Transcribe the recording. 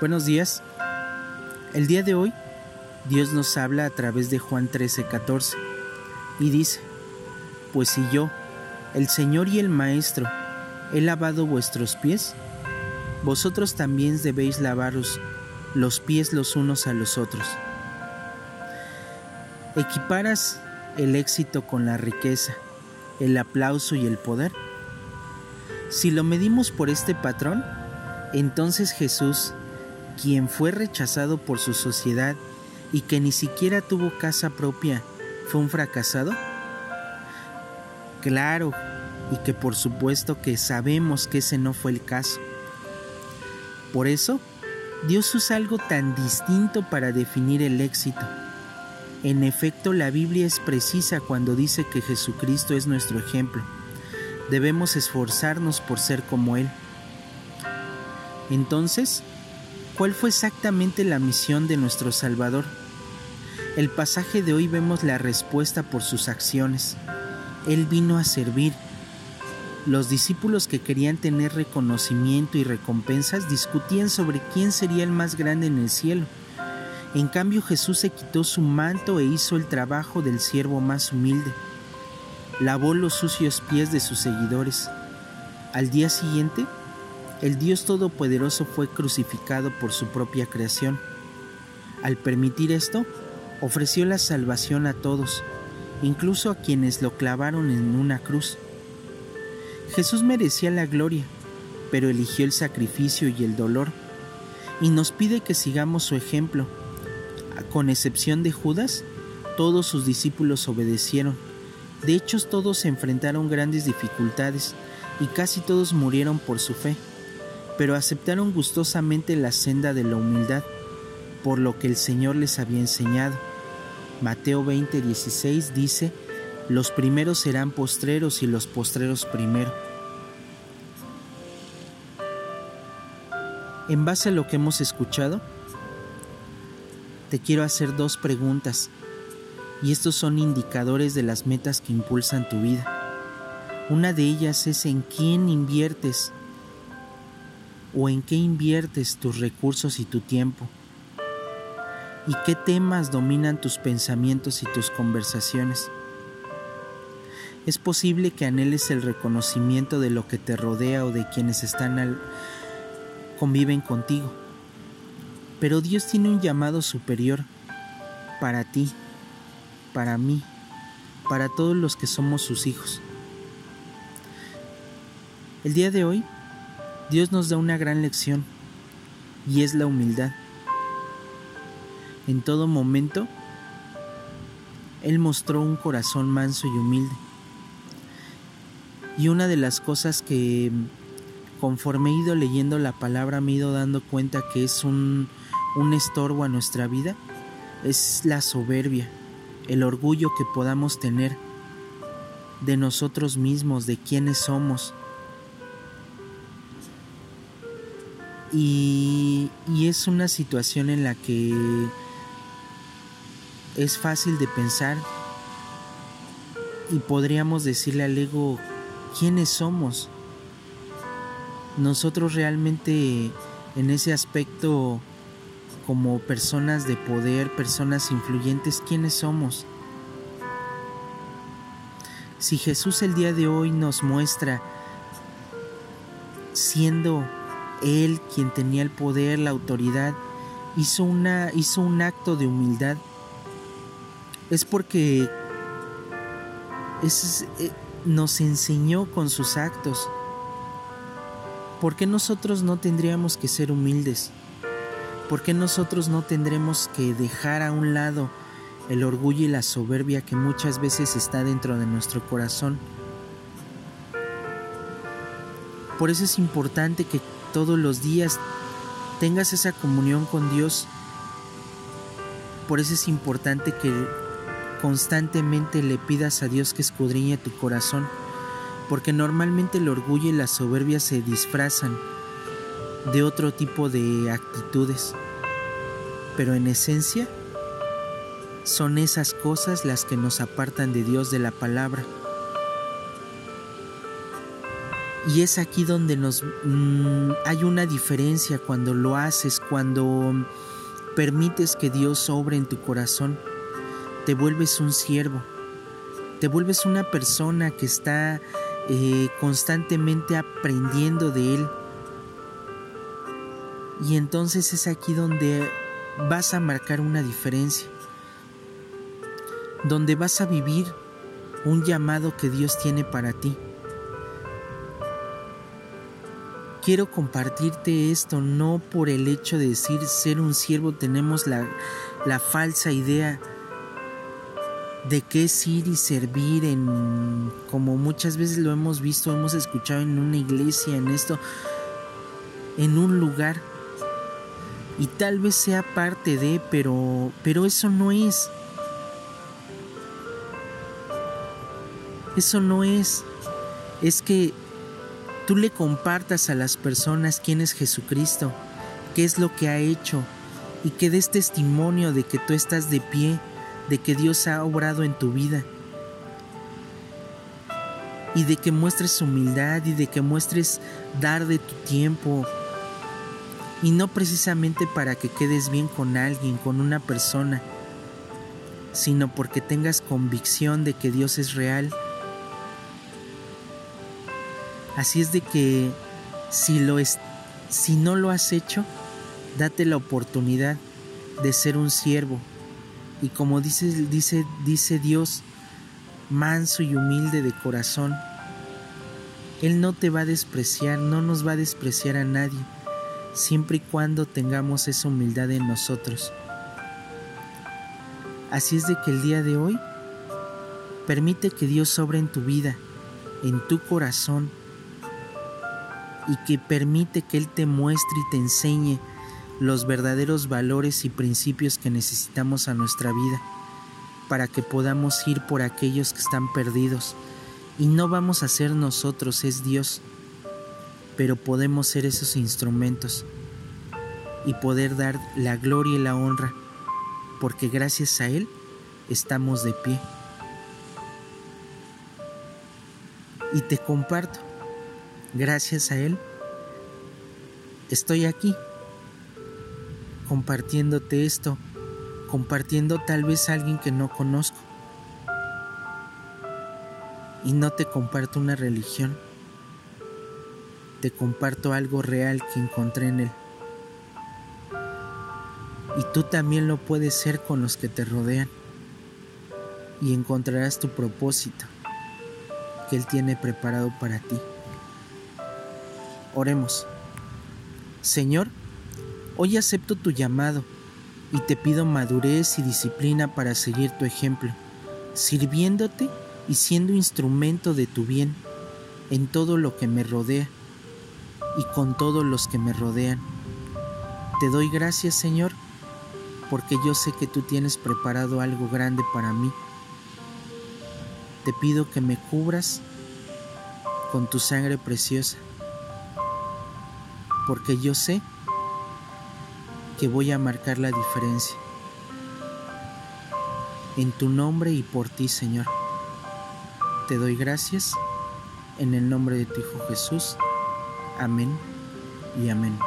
Buenos días. El día de hoy Dios nos habla a través de Juan 13, 14 y dice, pues si yo, el Señor y el Maestro, he lavado vuestros pies, vosotros también debéis lavaros los pies los unos a los otros. ¿Equiparas el éxito con la riqueza, el aplauso y el poder? Si lo medimos por este patrón, entonces Jesús quien fue rechazado por su sociedad y que ni siquiera tuvo casa propia, fue un fracasado? Claro, y que por supuesto que sabemos que ese no fue el caso. Por eso, Dios usa algo tan distinto para definir el éxito. En efecto, la Biblia es precisa cuando dice que Jesucristo es nuestro ejemplo. Debemos esforzarnos por ser como Él. Entonces, ¿Cuál fue exactamente la misión de nuestro Salvador? El pasaje de hoy vemos la respuesta por sus acciones. Él vino a servir. Los discípulos que querían tener reconocimiento y recompensas discutían sobre quién sería el más grande en el cielo. En cambio Jesús se quitó su manto e hizo el trabajo del siervo más humilde. Lavó los sucios pies de sus seguidores. Al día siguiente, el Dios Todopoderoso fue crucificado por su propia creación. Al permitir esto, ofreció la salvación a todos, incluso a quienes lo clavaron en una cruz. Jesús merecía la gloria, pero eligió el sacrificio y el dolor, y nos pide que sigamos su ejemplo. Con excepción de Judas, todos sus discípulos obedecieron. De hecho, todos se enfrentaron grandes dificultades y casi todos murieron por su fe pero aceptaron gustosamente la senda de la humildad, por lo que el Señor les había enseñado. Mateo 20:16 dice, los primeros serán postreros y los postreros primero. En base a lo que hemos escuchado, te quiero hacer dos preguntas, y estos son indicadores de las metas que impulsan tu vida. Una de ellas es en quién inviertes o en qué inviertes tus recursos y tu tiempo? ¿Y qué temas dominan tus pensamientos y tus conversaciones? Es posible que anheles el reconocimiento de lo que te rodea o de quienes están al conviven contigo. Pero Dios tiene un llamado superior para ti, para mí, para todos los que somos sus hijos. El día de hoy Dios nos da una gran lección y es la humildad. En todo momento, Él mostró un corazón manso y humilde. Y una de las cosas que conforme he ido leyendo la palabra me he ido dando cuenta que es un, un estorbo a nuestra vida es la soberbia, el orgullo que podamos tener de nosotros mismos, de quiénes somos, Y, es una situación en la que es fácil de pensar y podríamos decirle al ego quiénes somos. Nosotros realmente en ese aspecto como personas de poder, personas influyentes, ¿quiénes somos? Si Jesús el día de hoy nos muestra siendo él, quien tenía el poder, la autoridad, hizo, una, hizo un acto de humildad, es porque eh, nos enseñó con sus actos. ¿Por qué nosotros no tendríamos que ser humildes? ¿Por qué nosotros no tendremos que dejar a un lado el orgullo y la soberbia que muchas veces está dentro de nuestro corazón? Por eso es importante que todos los días tengas esa comunión con Dios. Por eso es importante que constantemente le pidas a Dios que escudriñe tu corazón, porque normalmente el orgullo y la soberbia se disfrazan de otro tipo de actitudes, pero en esencia son esas cosas las que nos apartan de Dios de la palabra. Y es aquí donde nos mm, hay una diferencia cuando lo haces, cuando permites que Dios obre en tu corazón, te vuelves un siervo, te vuelves una persona que está eh, constantemente aprendiendo de Él. Y entonces es aquí donde vas a marcar una diferencia, donde vas a vivir un llamado que Dios tiene para ti. Quiero compartirte esto no por el hecho de decir ser un siervo tenemos la, la falsa idea de qué es ir y servir en como muchas veces lo hemos visto, hemos escuchado en una iglesia, en esto, en un lugar. Y tal vez sea parte de, pero pero eso no es. Eso no es. Es que tú le compartas a las personas quién es Jesucristo, qué es lo que ha hecho y que des testimonio de que tú estás de pie, de que Dios ha obrado en tu vida y de que muestres humildad y de que muestres dar de tu tiempo y no precisamente para que quedes bien con alguien, con una persona, sino porque tengas convicción de que Dios es real Así es de que si, lo es, si no lo has hecho, date la oportunidad de ser un siervo. Y como dice, dice, dice Dios, manso y humilde de corazón, Él no te va a despreciar, no nos va a despreciar a nadie, siempre y cuando tengamos esa humildad en nosotros. Así es de que el día de hoy, permite que Dios sobre en tu vida, en tu corazón, y que permite que Él te muestre y te enseñe los verdaderos valores y principios que necesitamos a nuestra vida para que podamos ir por aquellos que están perdidos. Y no vamos a ser nosotros, es Dios, pero podemos ser esos instrumentos y poder dar la gloria y la honra, porque gracias a Él estamos de pie. Y te comparto gracias a Él, estoy aquí compartiéndote esto, compartiendo tal vez a alguien que no conozco. Y no te comparto una religión, te comparto algo real que encontré en Él. Y tú también lo puedes ser con los que te rodean. Y encontrarás tu propósito que Él tiene preparado para ti. Oremos. Señor, hoy acepto tu llamado y te pido madurez y disciplina para seguir tu ejemplo, sirviéndote y siendo instrumento de tu bien en todo lo que me rodea y con todos los que me rodean. Te doy gracias, Señor, porque yo sé que tú tienes preparado algo grande para mí. Te pido que me cubras con tu sangre preciosa porque yo sé que voy a marcar la diferencia. En tu nombre y por ti, Señor. Te doy gracias en el nombre de tu Hijo Jesús. Amén y amén.